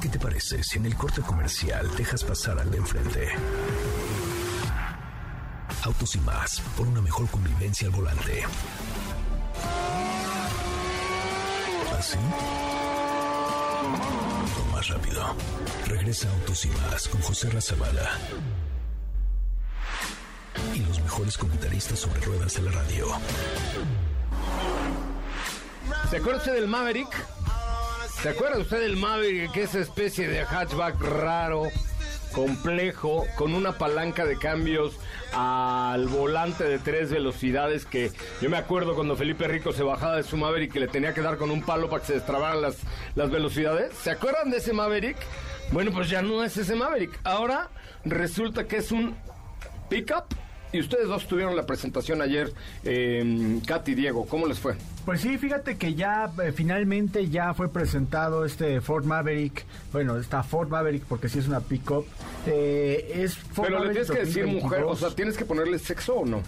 ¿Qué te parece si en el corte comercial dejas pasar al de enfrente? Autos y más, por una mejor convivencia al volante. ¿Así? O más rápido. Regresa Autos y más con José Razabala mejores comentaristas sobre ruedas de la radio. ¿Se acuerda usted del Maverick? ¿Se acuerda usted del Maverick, que es especie de hatchback raro, complejo, con una palanca de cambios al volante de tres velocidades que yo me acuerdo cuando Felipe Rico se bajaba de su Maverick y le tenía que dar con un palo para que se destrabaran las, las velocidades? ¿Se acuerdan de ese Maverick? Bueno, pues ya no es ese Maverick. Ahora resulta que es un pickup y ustedes dos tuvieron la presentación ayer, eh, Katy y Diego, ¿cómo les fue? Pues sí, fíjate que ya eh, finalmente ya fue presentado este Ford Maverick. Bueno, está Ford Maverick porque sí es una pickup. Eh, es Ford Pero le tienes que decir 2022. mujer, o sea, ¿tienes que ponerle sexo o no?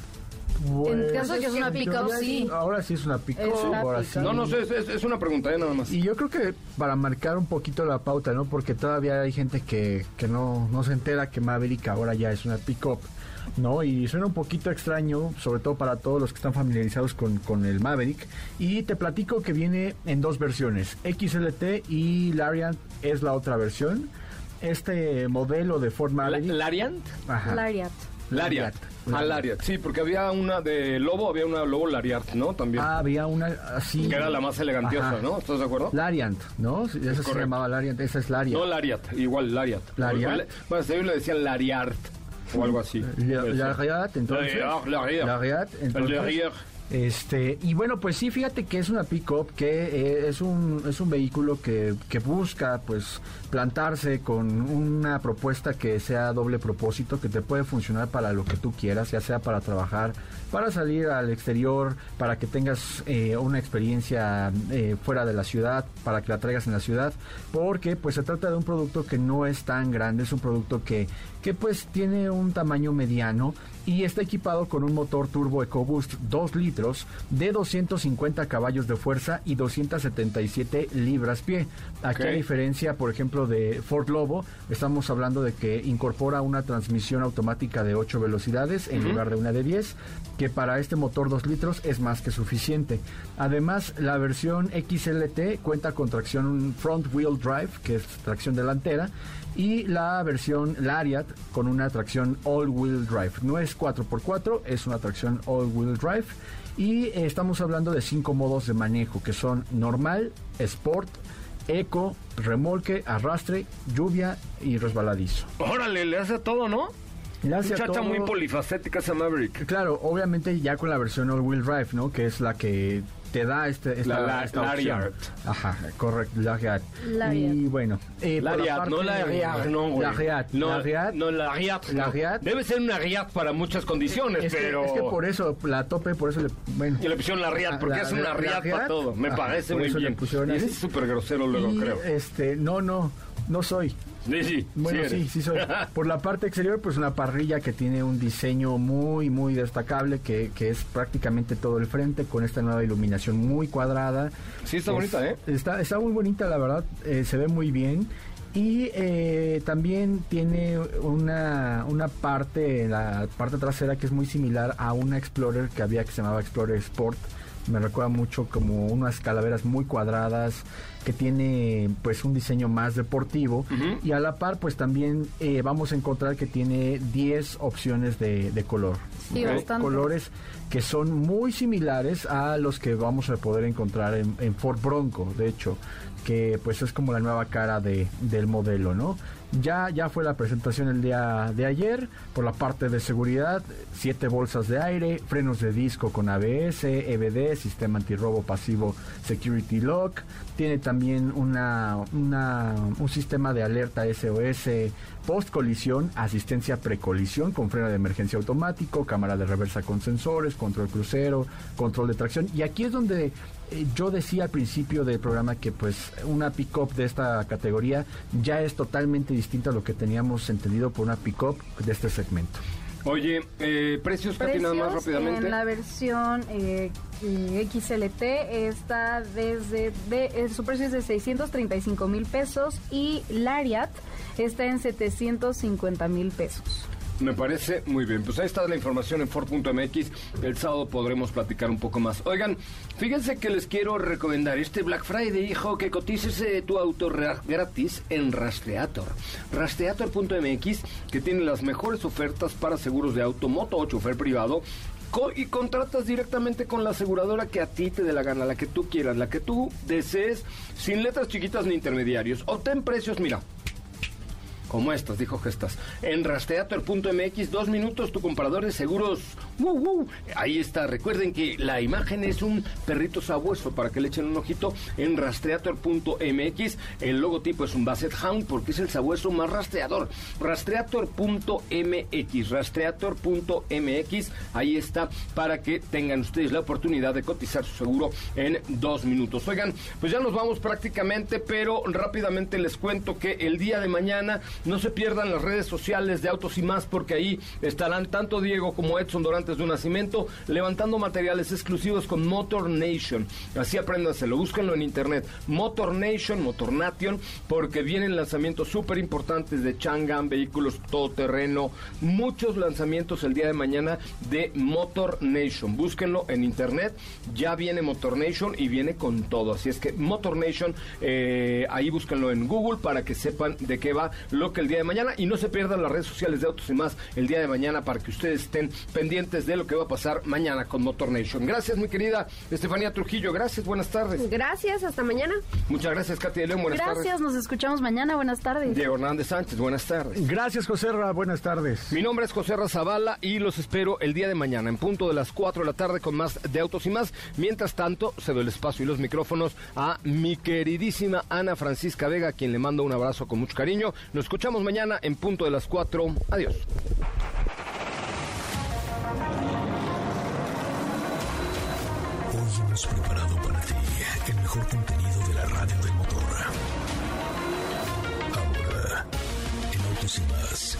Pues, En caso de que es una pickup, sí. Ahora sí es una pickup. Sí. No, no sé, es, es- es una pregunta, ¿eh? nada más. Y yo creo que para marcar un poquito la pauta, ¿no? Porque todavía hay gente que, que no, no se entera que Maverick ahora ya es una pick-up, ¿no? Y suena un poquito extraño, sobre todo para todos los que están familiarizados con, con el Maverick. Y te platico que viene en dos versiones, XLT y Lariat es la otra versión. Este modelo de Ford La- Maverick... ¿Lariant? Ajá. Lariat. Lariat. Ah, Lariat, sí, porque había una de Lobo, había una Lobo Lariat, ¿no? También. Ah, había una así... que era la más elegantiosa, Ajá. ¿no? ¿Estás de acuerdo? Lariant, ¿no? Sí, Esa se correcto. llamaba Lariant, esa es Lariat. No Lariat, igual Lariat. ¿Lariat? Bueno, ellos le decían Lariart o algo así. La- Lariat, entonces. Lariat, Lariat. Lariat, entonces. Lariat. Este, y bueno, pues sí, fíjate que es una pick-up que eh, es, un, es un vehículo que, que busca pues plantarse con una propuesta que sea doble propósito, que te puede funcionar para lo que tú quieras, ya sea para trabajar, para salir al exterior, para que tengas eh, una experiencia eh, fuera de la ciudad, para que la traigas en la ciudad, porque pues se trata de un producto que no es tan grande, es un producto que, que pues tiene un tamaño mediano y está equipado con un motor turbo EcoBoost 2 litros de 250 caballos de fuerza y 277 libras pie. Aquí a diferencia, por ejemplo, de Ford Lobo, estamos hablando de que incorpora una transmisión automática de 8 velocidades en lugar de una de 10, que para este motor 2 litros es más que suficiente. Además, la versión XLT cuenta con tracción front wheel drive, que es tracción delantera, y la versión Lariat con una tracción all-wheel drive. No es 4x4, es una tracción all-wheel drive. Y eh, estamos hablando de cinco modos de manejo, que son normal, sport, eco, remolque, arrastre, lluvia y resbaladizo. Órale, le hace todo, ¿no? Le hace a Muchacha todo- muy polifacética esa Maverick. Claro, obviamente ya con la versión all-wheel drive, ¿no? Que es la que te da este, esta, La- la- esta opción. Lariat. Ajá, correcto, Lariat. Lariat. Y bueno, eh, la Lariat, parte no Lariat, no, güey. Lariat, No, Lariat. no, Lariat. no. Lariat. Debe ser una Riat para muchas condiciones, Es que, pero... es que por eso, la tope, por eso le. Bueno. Y le pusieron la Riat, porque La- es una la- Riat la para todo. Me Ajá, parece por muy eso le bien. pusieron Y es súper grosero luego, Y, creo. Este, no, no, no soy. Sí, sí. Bueno, sí, sí, soy. Por la parte exterior, pues una parrilla que tiene un diseño muy, muy destacable, que, que es prácticamente todo el frente, con esta nueva iluminación muy cuadrada. Sí, está Es- bonita, ¿eh? Está, está muy bonita, la verdad, eh, se ve muy bien. Y eh, también tiene una, una parte, la parte trasera que es muy similar a una Explorer que había que se llamaba Explorer Sport. Me recuerda mucho como unas calaveras muy cuadradas que tiene pues un diseño más deportivo y a la par pues también eh, vamos a encontrar que tiene 10 opciones de, de color. Sí. Colores que son muy similares a los que vamos a poder encontrar en, en Ford Bronco, de hecho, que pues es como la nueva cara de, del modelo, ¿no? Ya, ya fue la presentación el día de ayer. Por la parte de seguridad, siete bolsas de aire, frenos de disco con ABS, EBD, sistema antirrobo pasivo Security Lock. Tiene también una, un sistema de alerta SOS post colisión, asistencia precolisión con freno de emergencia automático, cámara de reversa con sensores, control crucero, control de tracción. Y aquí es donde eh, yo decía al principio del programa que pues una pick-up de esta categoría ya es totalmente distinta a lo que teníamos entendido por una pick-up de este segmento. Oye, eh, precios, Katy, nada más rápidamente. En la versión eh, eh, XLT está desde, de, su precio es de 635 mil pesos y Lariat está en 750 mil pesos. Me parece muy bien. Pues ahí está la información en Ford.mx. El sábado podremos platicar un poco más. Oigan, fíjense que les quiero recomendar este Black Friday, hijo, que cotices tu auto gratis en Rastreator. Rastreator.mx, que tiene las mejores ofertas para seguros de auto, moto o chofer privado y contratas directamente con la aseguradora que a ti te dé la gana, la que tú quieras, la que tú desees, sin letras chiquitas ni intermediarios. Obtén precios, mira, como estas, dijo Gestas. En rastreator.mx, dos minutos, tu comprador de seguros. Ahí está. Recuerden que la imagen es un perrito sabueso para que le echen un ojito. En rastreator.mx, el logotipo es un Basset Hound porque es el sabueso más rastreador. Rastreator.mx, rastreator.mx, ahí está para que tengan ustedes la oportunidad de cotizar su seguro en dos minutos. Oigan, pues ya nos vamos prácticamente, pero rápidamente les cuento que el día de mañana no se pierdan las redes sociales de Autos y más porque ahí estarán tanto Diego como Edson Dorantes de un Nacimiento levantando materiales exclusivos con Motor Nation. Así apréndanselo, búsquenlo en internet. Motor Nation, Motor Nation, porque vienen lanzamientos súper importantes de Chang'an, vehículos todoterreno, muchos lanzamientos el día de mañana de Motor Nation. Búsquenlo en internet, ya viene Motor Nation y viene con todo. Así es que Motor Nation, eh, ahí búsquenlo en Google para que sepan de qué va lo que el día de mañana y no se pierdan las redes sociales de Autos y más el día de mañana para que ustedes estén pendientes de lo que va a pasar mañana con Motor Nation. Gracias, mi querida Estefanía Trujillo. Gracias, buenas tardes. Gracias, hasta mañana. Muchas gracias, Katy de León. Buenas tardes. Gracias, nos escuchamos mañana. Buenas tardes. Diego Hernández Sánchez, buenas tardes. Gracias, José Ra. Buenas tardes. Mi nombre es José Zavala y los espero el día de mañana en punto de las 4 de la tarde con más de Autos y más. Mientras tanto, cedo el espacio y los micrófonos a mi queridísima Ana Francisca Vega, a quien le mando un abrazo con mucho cariño. Nos escuchamos mañana en punto de las 4. Adiós. Hoy hemos preparado para ti el mejor contenido de la radio del motor. Ahora, en Autos y más.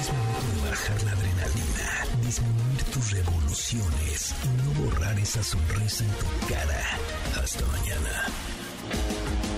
Es momento de bajar la adrenalina, disminuir tus revoluciones y no borrar esa sonrisa en tu cara. Hasta mañana.